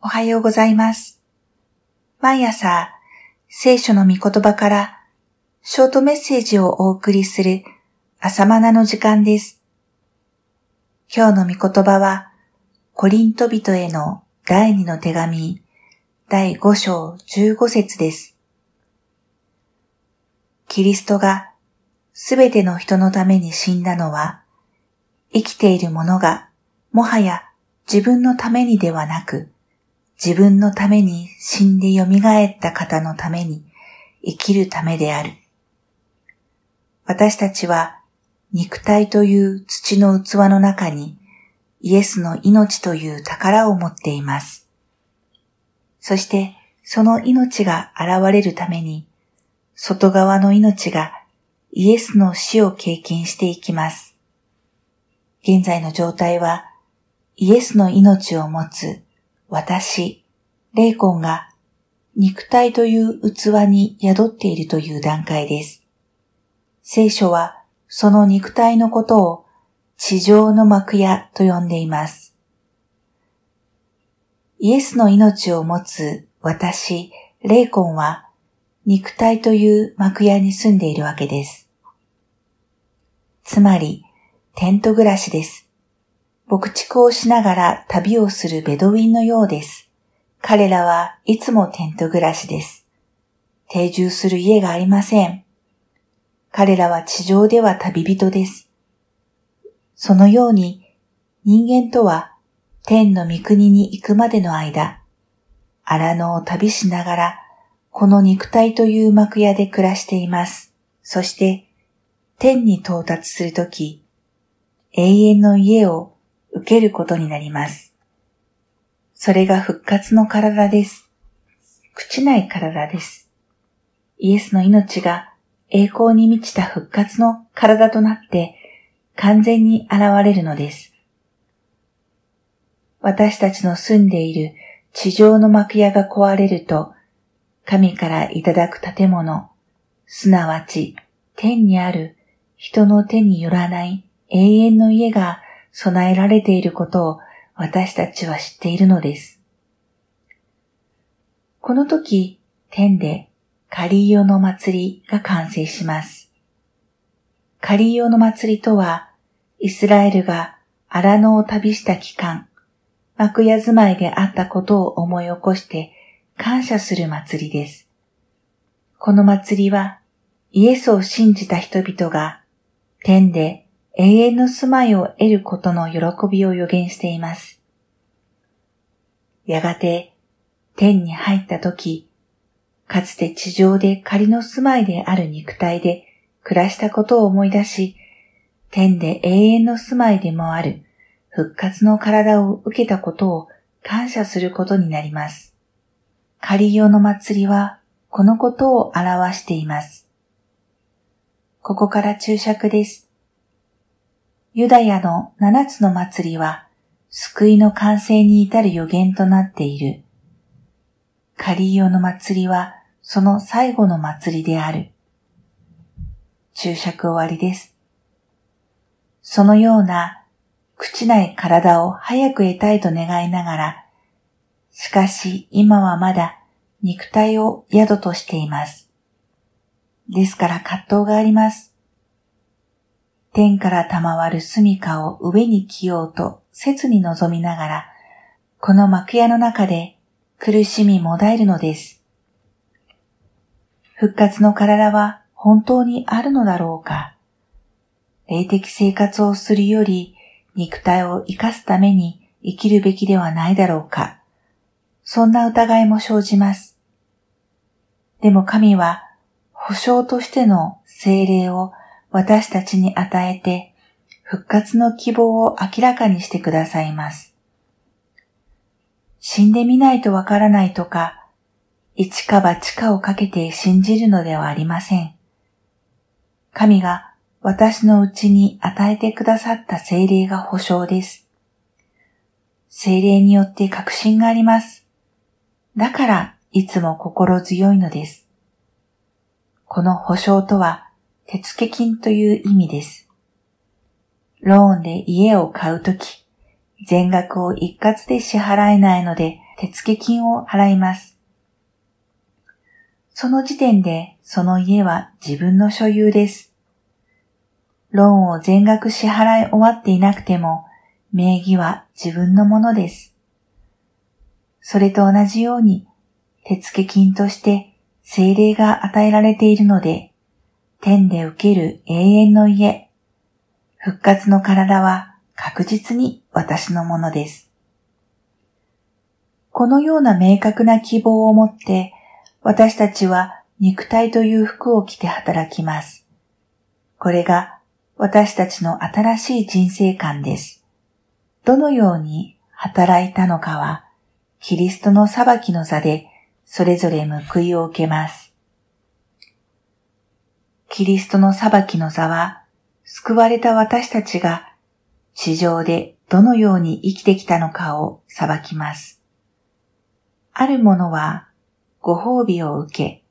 おはようございます。毎朝、聖書の御言葉からショートメッセージをお送りする朝マナの時間です。今日の御言葉は、コリント人への第二の手紙、第5章15節です。キリストがすべての人のために死んだのは、生きている者がもはや自分のためにではなく、自分のために死んで蘇った方のために生きるためである。私たちは肉体という土の器の中にイエスの命という宝を持っています。そしてその命が現れるために外側の命がイエスの死を経験していきます。現在の状態はイエスの命を持つ私、霊魂が肉体という器に宿っているという段階です。聖書はその肉体のことを地上の幕屋と呼んでいます。イエスの命を持つ私、霊魂は肉体という幕屋に住んでいるわけです。つまり、テント暮らしです。牧畜をしながら旅をするベドウィンのようです。彼らはいつもテント暮らしです。定住する家がありません。彼らは地上では旅人です。そのように人間とは天の御国に行くまでの間、荒野を旅しながらこの肉体という幕屋で暮らしています。そして天に到達するとき、永遠の家を受けることになります。それが復活の体です。朽ちない体です。イエスの命が栄光に満ちた復活の体となって完全に現れるのです。私たちの住んでいる地上の幕屋が壊れると、神からいただく建物、すなわち天にある人の手によらない永遠の家が備えられていることを私たちは知っているのです。この時、天でカリーヨの祭りが完成します。カリーヨの祭りとは、イスラエルが荒野を旅した期間、幕屋住まいであったことを思い起こして感謝する祭りです。この祭りは、イエスを信じた人々が天で永遠の住まいを得ることの喜びを予言しています。やがて天に入った時、かつて地上で仮の住まいである肉体で暮らしたことを思い出し、天で永遠の住まいでもある復活の体を受けたことを感謝することになります。仮用の祭りはこのことを表しています。ここから注釈です。ユダヤの七つの祭りは救いの完成に至る予言となっている。カリーヨの祭りはその最後の祭りである。注釈終わりです。そのような朽ちない体を早く得たいと願いながら、しかし今はまだ肉体を宿としています。ですから葛藤があります。天から賜る住処を上に着ようと切に望みながら、この幕屋の中で苦しみもだえるのです。復活の体は本当にあるのだろうか霊的生活をするより肉体を生かすために生きるべきではないだろうかそんな疑いも生じます。でも神は保証としての精霊を私たちに与えて復活の希望を明らかにしてくださいます。死んでみないとわからないとか、一か八かをかけて信じるのではありません。神が私のうちに与えてくださった精霊が保証です。精霊によって確信があります。だからいつも心強いのです。この保証とは手付金という意味です。ローンで家を買うとき、全額を一括で支払えないので、手付金を払います。その時点でその家は自分の所有です。ローンを全額支払い終わっていなくても名義は自分のものです。それと同じように手付金として精霊が与えられているので、天で受ける永遠の家、復活の体は確実に私のものです。このような明確な希望を持って、私たちは肉体という服を着て働きます。これが私たちの新しい人生観です。どのように働いたのかは、キリストの裁きの座でそれぞれ報いを受けます。キリストの裁きの座は、救われた私たちが地上でどのように生きてきたのかを裁きます。ある者はご褒美を受け、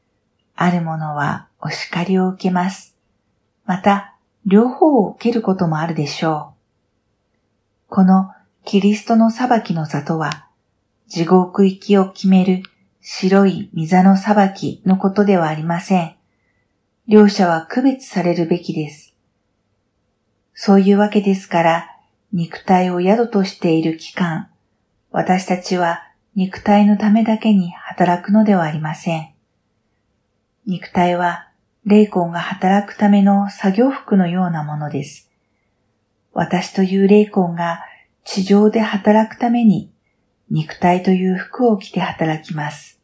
ある者はお叱りを受けます。また、両方を受けることもあるでしょう。このキリストの裁きの座とは、地獄行きを決める白い御座の裁きのことではありません。両者は区別されるべきです。そういうわけですから、肉体を宿としている期間、私たちは肉体のためだけに働くのではありません。肉体は霊魂が働くための作業服のようなものです。私という霊魂が地上で働くために肉体という服を着て働きます。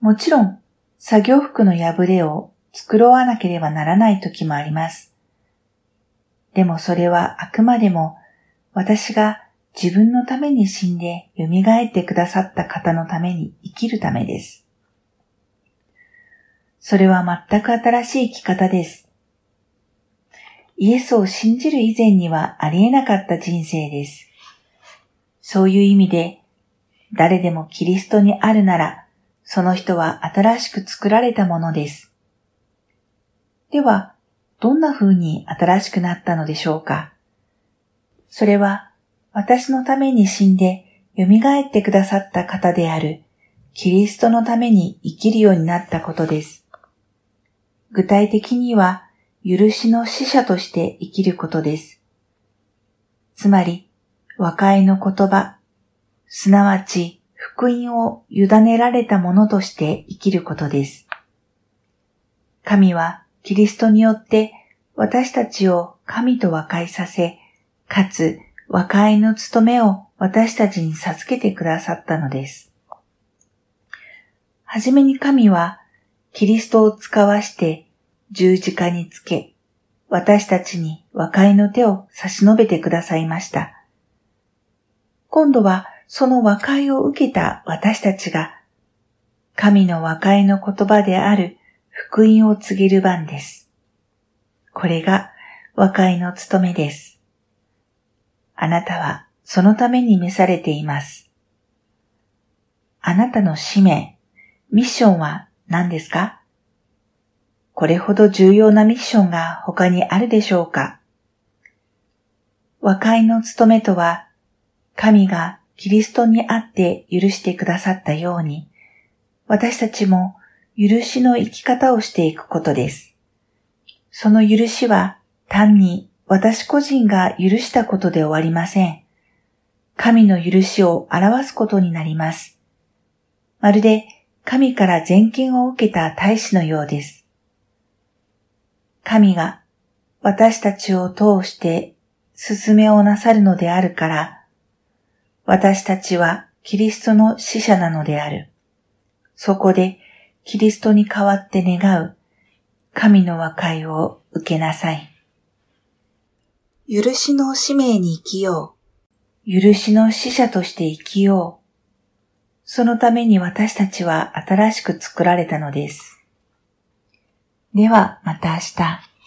もちろん作業服の破れを作わなければならない時もあります。でもそれはあくまでも私が自分のために死んで蘇ってくださった方のために生きるためです。それは全く新しい生き方です。イエスを信じる以前にはありえなかった人生です。そういう意味で、誰でもキリストにあるなら、その人は新しく作られたものです。では、どんな風に新しくなったのでしょうか？それは私のために死んで蘇ってくださった方であるキリストのために生きるようになったことです。具体的には許しの使者として生きることです。つまり、和解の言葉、すなわち福音を委ねられたものとして生きることです。神はキリストによって私たちを神と和解させ、かつ和解の務めを私たちに授けてくださったのです。はじめに神はキリストを使わして十字架につけ、私たちに和解の手を差し伸べてくださいました。今度はその和解を受けた私たちが、神の和解の言葉である福音を告げる番です。これが和解の務めです。あなたはそのために召されています。あなたの使命、ミッションは何ですか？これほど重要なミッションが他にあるでしょうか？和解の務めとは、神がキリストにあって許してくださったように、私たちも許しの生き方をしていくことです。その許しは単に私個人が許したことで終わりません。神の許しを表すことになります。まるで神から全権を受けた大使のようです。神が私たちを通して進めをなさるのであるから、私たちはキリストの使者なのである。そこでキリストに代わって願う神の和解を受けなさい。許しの使命に生きよう。許しの使者として生きよう。そのために私たちは新しく作られたのです。ではまた明日。